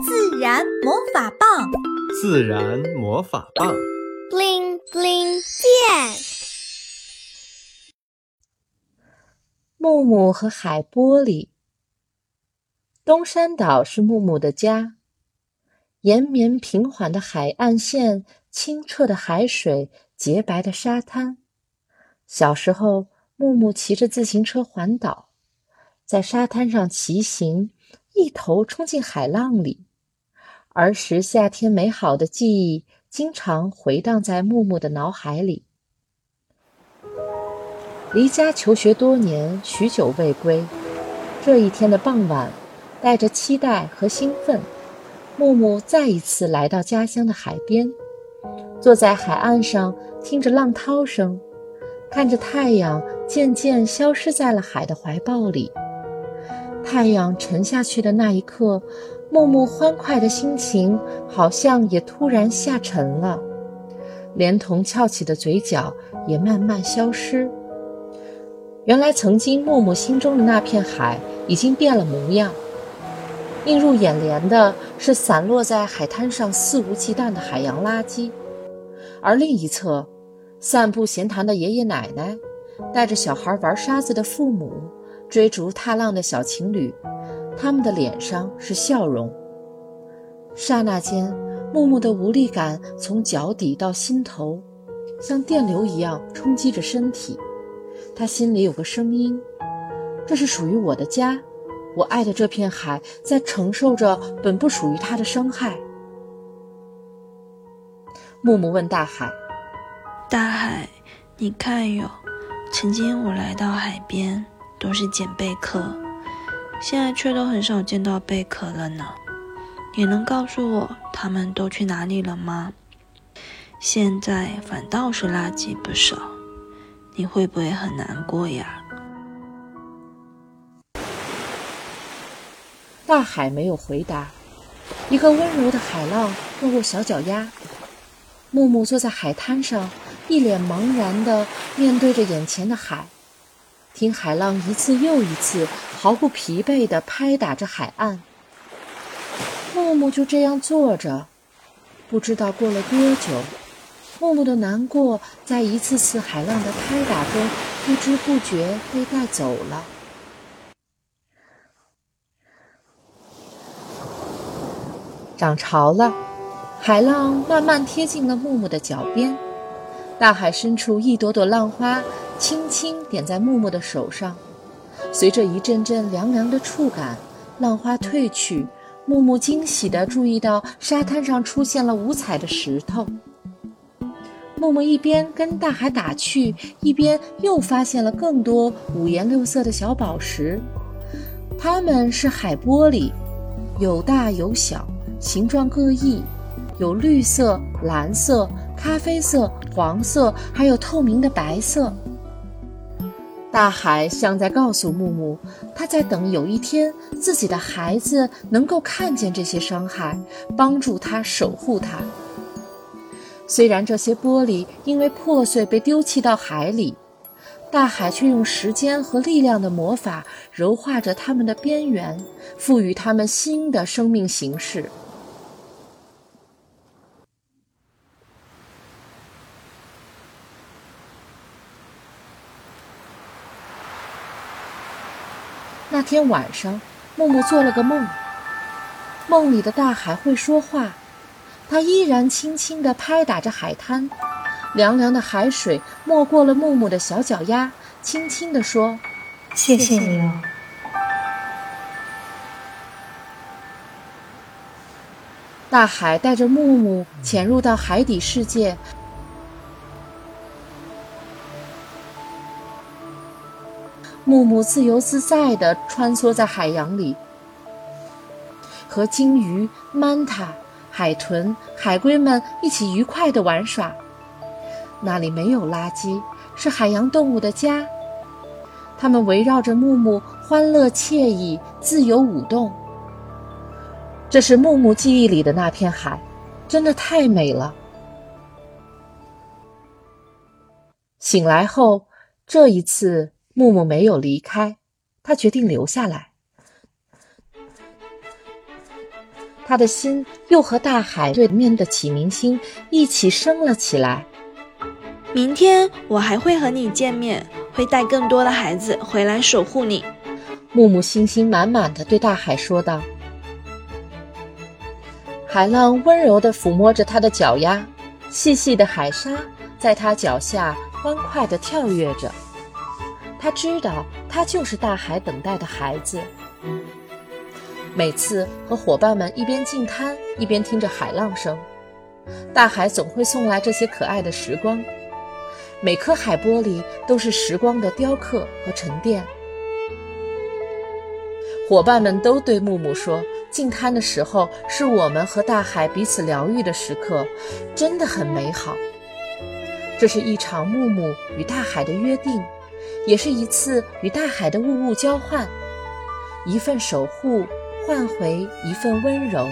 自然魔法棒，自然魔法棒，bling bling 变。木木和海玻璃。东山岛是木木的家，延绵平缓的海岸线，清澈的海水，洁白的沙滩。小时候，木木骑着自行车环岛，在沙滩上骑行。一头冲进海浪里，儿时夏天美好的记忆经常回荡在木木的脑海里。离家求学多年，许久未归。这一天的傍晚，带着期待和兴奋，木木再一次来到家乡的海边，坐在海岸上，听着浪涛声，看着太阳渐渐消失在了海的怀抱里。太阳沉下去的那一刻，木木欢快的心情好像也突然下沉了，连同翘起的嘴角也慢慢消失。原来，曾经木木心中的那片海已经变了模样。映入眼帘的是散落在海滩上肆无忌惮的海洋垃圾，而另一侧，散步闲谈的爷爷奶奶，带着小孩玩沙子的父母。追逐踏浪的小情侣，他们的脸上是笑容。刹那间，木木的无力感从脚底到心头，像电流一样冲击着身体。他心里有个声音：“这是属于我的家，我爱的这片海在承受着本不属于它的伤害。”木木问大海：“大海，你看哟，曾经我来到海边。”都是捡贝壳，现在却都很少见到贝壳了呢。你能告诉我他们都去哪里了吗？现在反倒是垃圾不少，你会不会很难过呀？大海没有回答。一个温柔的海浪落入小脚丫。木木坐在海滩上，一脸茫然地面对着眼前的海。听海浪一次又一次毫不疲惫地拍打着海岸，木木就这样坐着，不知道过了多久，木木的难过在一次次海浪的拍打中不知不觉被带走了。涨潮了，海浪慢慢贴近了木木的脚边，大海深处一朵朵浪花。轻轻点在木木的手上，随着一阵阵凉凉的触感，浪花退去，木木惊喜地注意到沙滩上出现了五彩的石头。木木一边跟大海打趣，一边又发现了更多五颜六色的小宝石，它们是海玻璃，有大有小，形状各异，有绿色、蓝色、咖啡色、黄色，还有透明的白色。大海像在告诉木木，他在等有一天自己的孩子能够看见这些伤害，帮助他守护它。虽然这些玻璃因为破碎被丢弃到海里，大海却用时间和力量的魔法柔化着它们的边缘，赋予它们新的生命形式。那天晚上，木木做了个梦。梦里的大海会说话，它依然轻轻地拍打着海滩，凉凉的海水没过了木木的小脚丫，轻轻地说：“谢谢你哦。”大海带着木木潜入到海底世界。木木自由自在地穿梭在海洋里，和鲸鱼、曼塔、海豚、海龟们一起愉快地玩耍。那里没有垃圾，是海洋动物的家。它们围绕着木木，欢乐惬意，自由舞动。这是木木记忆里的那片海，真的太美了。醒来后，这一次。木木没有离开，他决定留下来。他的心又和大海对面的启明星一起升了起来。明天我还会和你见面，会带更多的孩子回来守护你。木木信心满满的对大海说道。海浪温柔的抚摸着他的脚丫，细细的海沙在他脚下欢快的跳跃着。他知道，他就是大海等待的孩子。每次和伙伴们一边进滩，一边听着海浪声，大海总会送来这些可爱的时光。每颗海波里都是时光的雕刻和沉淀。伙伴们都对木木说：“进滩的时候是我们和大海彼此疗愈的时刻，真的很美好。这是一场木木与大海的约定，也是一次与大海的物物交换，一份守护。”换回一份温柔。